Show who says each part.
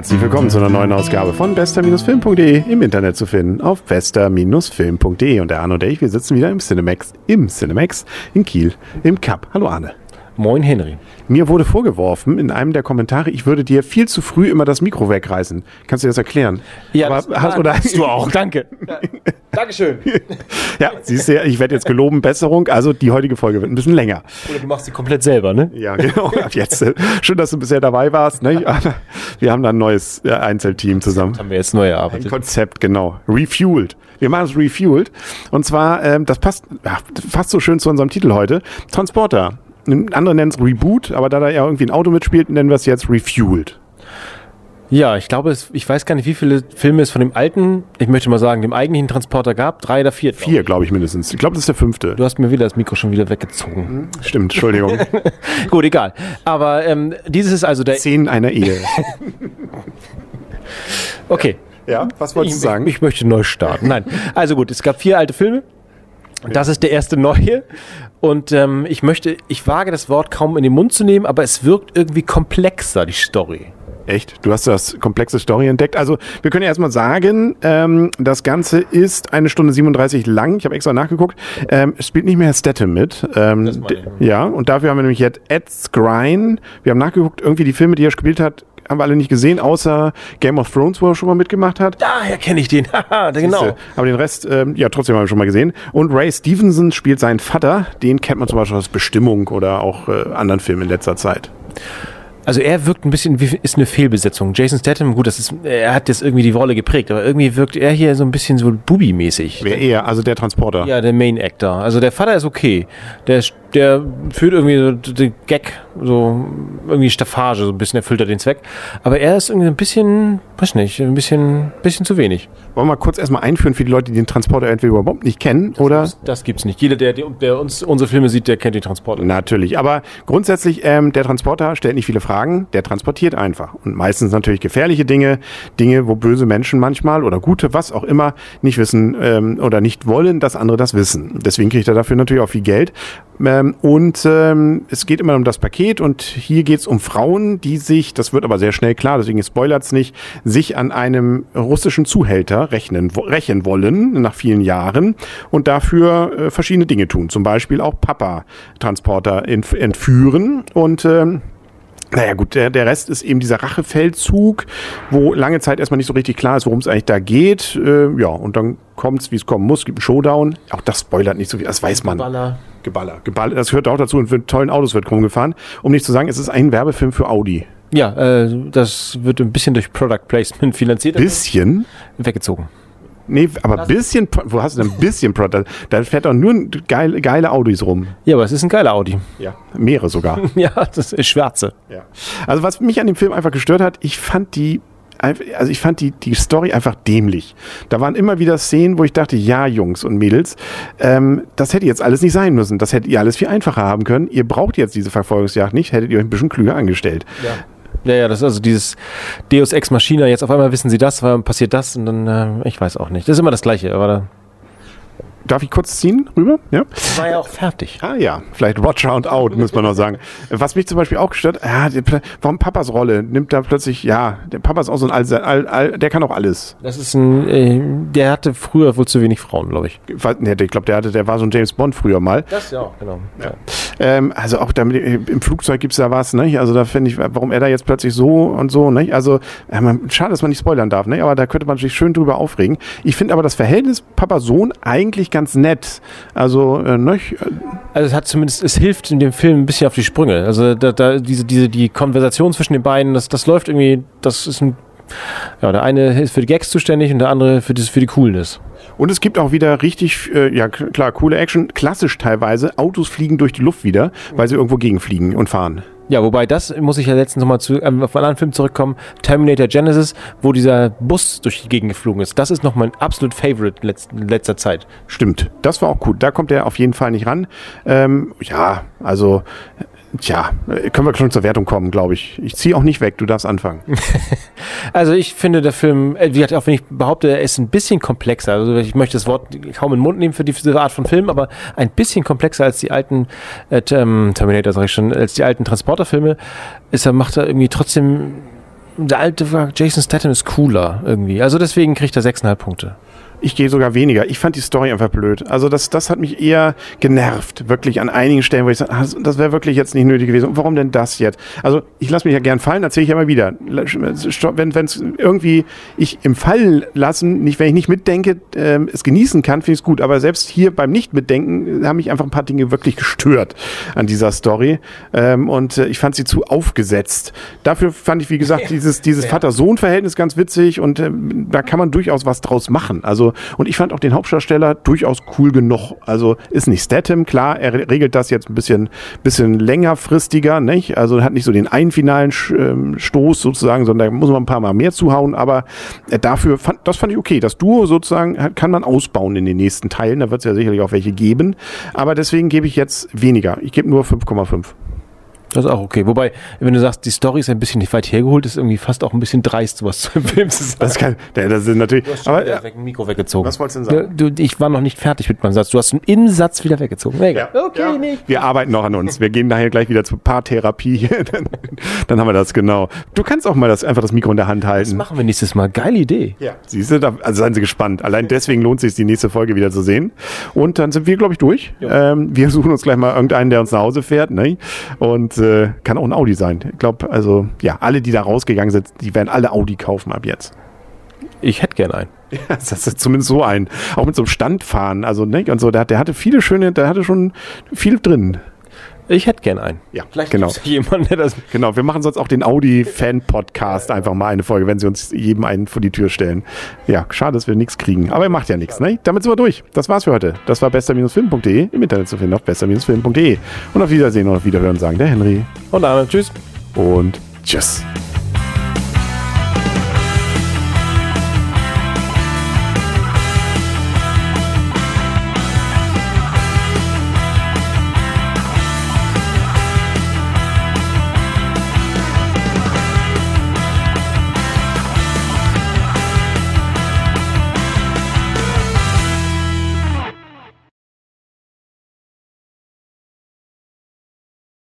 Speaker 1: Herzlich willkommen zu einer neuen Ausgabe von bester-film.de im Internet zu finden auf bester-film.de und der Arne und ich, wir sitzen wieder im Cinemax, im Cinemax in Kiel im Cup. Hallo Arne.
Speaker 2: Moin Henry.
Speaker 1: Mir wurde vorgeworfen in einem der Kommentare, ich würde dir viel zu früh immer das Mikro wegreißen. Kannst du dir das erklären?
Speaker 2: Ja,
Speaker 1: Aber
Speaker 2: das,
Speaker 1: hast, oder,
Speaker 2: hast du auch. Danke. Ja. Dankeschön.
Speaker 1: ja, siehst du, ich werde jetzt geloben, Besserung. Also die heutige Folge wird ein bisschen länger.
Speaker 2: Oder du machst sie komplett selber, ne?
Speaker 1: Ja, genau. Ab jetzt. Schön, dass du bisher dabei warst. Ne? Wir haben da ein neues äh, Einzelteam zusammen.
Speaker 2: Haben wir jetzt neu
Speaker 1: Ein
Speaker 2: erarbeitet.
Speaker 1: Konzept, genau. Refueled. Wir machen es refueled. Und zwar, ähm, das passt fast so schön zu unserem Titel heute. Transporter. Andere nennen es Reboot, aber da da ja irgendwie ein Auto mitspielt, nennen wir es jetzt Refueled.
Speaker 2: Ja, ich glaube, es, ich weiß gar nicht, wie viele Filme es von dem alten, ich möchte mal sagen, dem eigentlichen Transporter gab. Drei oder vier.
Speaker 1: Vier, glaube ich, mindestens. Ich glaube, das ist der fünfte.
Speaker 2: Du hast mir wieder das Mikro schon wieder weggezogen.
Speaker 1: Stimmt, Entschuldigung.
Speaker 2: Gut, egal. Aber ähm, dieses ist also der.
Speaker 1: Szenen einer Ehe.
Speaker 2: Okay.
Speaker 1: Ja, was wolltest
Speaker 2: Ich,
Speaker 1: du sagen?
Speaker 2: ich, ich möchte neu starten. Nein. Also gut, es gab vier alte Filme. Das ist der erste neue. Und ähm, ich möchte, ich wage das Wort kaum in den Mund zu nehmen, aber es wirkt irgendwie komplexer, die Story.
Speaker 1: Echt? Du hast das komplexe Story entdeckt. Also, wir können ja erstmal sagen, ähm, das Ganze ist eine Stunde 37 lang. Ich habe extra nachgeguckt. Ähm, es spielt nicht mehr Statham mit. Ähm, ja, und dafür haben wir nämlich jetzt Ed Skrein. Wir haben nachgeguckt, irgendwie die Filme, die er gespielt hat, haben wir alle nicht gesehen, außer Game of Thrones, wo er schon mal mitgemacht hat.
Speaker 2: Daher kenne ich den. Haha, genau.
Speaker 1: Siehste. Aber den Rest, ähm, ja, trotzdem haben wir schon mal gesehen. Und Ray Stevenson spielt seinen Vater. Den kennt man zum Beispiel aus Bestimmung oder auch äh, anderen Filmen in letzter Zeit.
Speaker 2: Also er wirkt ein bisschen, wie ist eine Fehlbesetzung. Jason Statham, gut, das ist, er hat jetzt irgendwie die Rolle geprägt, aber irgendwie wirkt er hier so ein bisschen so Bubi-mäßig.
Speaker 1: Wer eher, also der Transporter.
Speaker 2: Ja, der Main Actor. Also der Vater ist okay. Der, der führt irgendwie so den Gag, so irgendwie Staffage, so ein bisschen erfüllt er den Zweck. Aber er ist irgendwie ein bisschen, weiß nicht, ein bisschen, bisschen zu wenig.
Speaker 1: Wollen wir mal kurz erstmal einführen für die Leute, die den Transporter entweder überhaupt nicht kennen oder?
Speaker 2: Das, das gibt's nicht. Jeder, der, der uns unsere Filme sieht, der kennt den Transporter.
Speaker 1: Natürlich, aber grundsätzlich, ähm, der Transporter stellt nicht viele Fragen, der transportiert einfach. Und meistens natürlich gefährliche Dinge, Dinge, wo böse Menschen manchmal oder gute, was auch immer, nicht wissen ähm, oder nicht wollen, dass andere das wissen. Deswegen kriegt er dafür natürlich auch viel Geld. Ähm, und ähm, es geht immer um das Paket und hier geht es um Frauen, die sich, das wird aber sehr schnell klar, deswegen spoilert es nicht, sich an einem russischen Zuhälter rechnen, rächen wollen nach vielen Jahren und dafür äh, verschiedene Dinge tun. Zum Beispiel auch Papa-Transporter entf- entführen und ähm, naja gut, der, der Rest ist eben dieser Rachefeldzug, wo lange Zeit erstmal nicht so richtig klar ist, worum es eigentlich da geht. Äh, ja, und dann kommt's, wie es kommen muss, gibt einen Showdown. Auch das spoilert nicht so viel, das weiß man.
Speaker 2: Baller.
Speaker 1: Geballer. Geballer, das gehört auch dazu und mit tollen Autos wird rumgefahren. Um nicht zu sagen, es ist ein Werbefilm für Audi.
Speaker 2: Ja, äh, das wird ein bisschen durch Product Placement finanziert.
Speaker 1: Bisschen?
Speaker 2: Weggezogen.
Speaker 1: Nee, aber bisschen, Pro- wo hast du denn ein bisschen Product? Da fährt doch nur geile, geile Audis rum.
Speaker 2: Ja, aber es ist ein geiler Audi.
Speaker 1: Ja. Mehrere sogar.
Speaker 2: Ja, das ist schwarze.
Speaker 1: Ja. Also was mich an dem Film einfach gestört hat, ich fand die also ich fand die, die Story einfach dämlich. Da waren immer wieder Szenen, wo ich dachte, ja, Jungs und Mädels, ähm, das hätte jetzt alles nicht sein müssen. Das hättet ihr alles viel einfacher haben können. Ihr braucht jetzt diese Verfolgungsjagd nicht, hättet ihr euch ein bisschen klüger angestellt.
Speaker 2: Ja. Ja, ja, das ist also dieses Deus Ex Machina, jetzt auf einmal wissen sie das, passiert das und dann, äh, ich weiß auch nicht. Das ist immer das Gleiche, aber da
Speaker 1: Darf ich kurz ziehen rüber? Ja.
Speaker 2: war ja auch fertig.
Speaker 1: Ah ja, vielleicht Watch Round Out, muss man noch sagen. Was mich zum Beispiel auch gestört, ja, der, warum Papas Rolle nimmt da plötzlich, ja, der Papa ist auch so ein all, all, all, der kann auch alles.
Speaker 2: Das ist ein, äh, der hatte früher wohl zu wenig Frauen, glaube ich.
Speaker 1: Ich glaube, der hatte, der war so ein James Bond früher mal.
Speaker 2: Das ja auch, genau. Ja.
Speaker 1: Ähm, also auch damit, im Flugzeug gibt's da was, ne? Also da finde ich, warum er da jetzt plötzlich so und so, ne? Also ja, man, schade, dass man nicht spoilern darf, ne? Aber da könnte man sich schön drüber aufregen. Ich finde aber das Verhältnis Papa-Sohn eigentlich ganz nett. Also, äh, ne?
Speaker 2: Also es hat zumindest, es hilft in dem Film ein bisschen auf die Sprünge. Also da, da diese, diese, die Konversation zwischen den beiden, das, das läuft irgendwie, das ist ein, ja, der eine ist für die Gags zuständig und der andere für, das, für die Coolness.
Speaker 1: Und es gibt auch wieder richtig, äh, ja klar, coole Action, klassisch teilweise. Autos fliegen durch die Luft wieder, weil sie irgendwo gegenfliegen und fahren.
Speaker 2: Ja, wobei das muss ich ja letztens nochmal zu ähm, auf einen anderen Film zurückkommen, Terminator Genesis, wo dieser Bus durch die Gegend geflogen ist. Das ist noch mein absolut Favorite in letz- letzter Zeit.
Speaker 1: Stimmt, das war auch gut. Da kommt er auf jeden Fall nicht ran. Ähm, ja, also, tja, können wir schon zur Wertung kommen, glaube ich. Ich ziehe auch nicht weg, du darfst anfangen.
Speaker 2: Also ich finde der Film, äh, wie gesagt, auch wenn ich behaupte, er ist ein bisschen komplexer. Also ich möchte das Wort kaum in den Mund nehmen für diese Art von Film, aber ein bisschen komplexer als die alten äh, Term- Terminator, sag ich schon, als die alten Transporterfilme. Ist er macht er irgendwie trotzdem der alte Jason Statham ist cooler irgendwie. Also deswegen kriegt er 6,5 Punkte.
Speaker 1: Ich gehe sogar weniger. Ich fand die Story einfach blöd. Also das, das hat mich eher genervt, wirklich an einigen Stellen, wo ich sage, ah, das wäre wirklich jetzt nicht nötig gewesen. Und warum denn das jetzt? Also ich lasse mich ja gern fallen, erzähle ich ja immer wieder. Wenn es irgendwie ich im Fallen lassen, nicht, wenn ich nicht mitdenke, äh, es genießen kann, finde ich es gut. Aber selbst hier beim Nicht-Mitdenken haben mich einfach ein paar Dinge wirklich gestört an dieser Story. Ähm, und äh, ich fand sie zu aufgesetzt. Dafür fand ich, wie gesagt, dieses, dieses. Vater-Sohn-Verhältnis ganz witzig und äh, da kann man durchaus was draus machen. Also und ich fand auch den Hauptdarsteller durchaus cool genug. Also ist nicht Statham, klar, er regelt das jetzt ein bisschen, bisschen längerfristiger, nicht? Also hat nicht so den einen finalen ähm, Stoß sozusagen, sondern da muss man ein paar Mal mehr zuhauen, aber äh, dafür fand, das fand ich okay. Das Duo sozusagen kann man ausbauen in den nächsten Teilen. Da wird es ja sicherlich auch welche geben. Aber deswegen gebe ich jetzt weniger. Ich gebe nur 5,5.
Speaker 2: Das ist auch okay. Wobei, wenn du sagst, die Story ist ein bisschen nicht weit hergeholt, ist irgendwie fast auch ein bisschen dreist, sowas zu Film zu sagen.
Speaker 1: Das kann, das ist natürlich.
Speaker 2: Du hast schon aber, wieder weg, ein Mikro weggezogen.
Speaker 1: Was wolltest du denn sagen?
Speaker 2: Du, ich war noch nicht fertig mit meinem Satz. Du hast einen im Satz wieder weggezogen.
Speaker 1: Ja. Okay, ja. nicht. Wir arbeiten noch an uns. Wir gehen nachher gleich wieder zur Paartherapie. dann, dann haben wir das genau. Du kannst auch mal das, einfach das Mikro in der Hand halten. Das
Speaker 2: machen wir nächstes Mal. Geile Idee.
Speaker 1: Ja. Siehst du, da, also seien Sie gespannt. Allein deswegen lohnt es sich, die nächste Folge wieder zu sehen. Und dann sind wir, glaube ich, durch. Ähm, wir suchen uns gleich mal irgendeinen, der uns nach Hause fährt. Ne? Und äh, kann auch ein Audi sein. Ich glaube, also ja, alle, die da rausgegangen sind, die werden alle Audi kaufen ab jetzt.
Speaker 2: Ich hätte gern einen.
Speaker 1: Ja, das ist zumindest so ein. Auch mit so einem Standfahren. Also, ne, und so, der, der hatte viele schöne, der hatte schon viel drin.
Speaker 2: Ich hätte gern einen.
Speaker 1: Ja, Vielleicht genau. Jemand, der das genau, wir machen sonst auch den Audi-Fan-Podcast einfach mal eine Folge, wenn sie uns jedem einen vor die Tür stellen. Ja, schade, dass wir nichts kriegen. Aber er macht ja nichts. Ne? Damit sind wir durch. Das war's für heute. Das war bester-film.de. Im Internet zu finden auf bester-film.de. Und auf Wiedersehen und auf Wiederhören sagen der Henry.
Speaker 2: Und Arne. Tschüss.
Speaker 1: Und tschüss.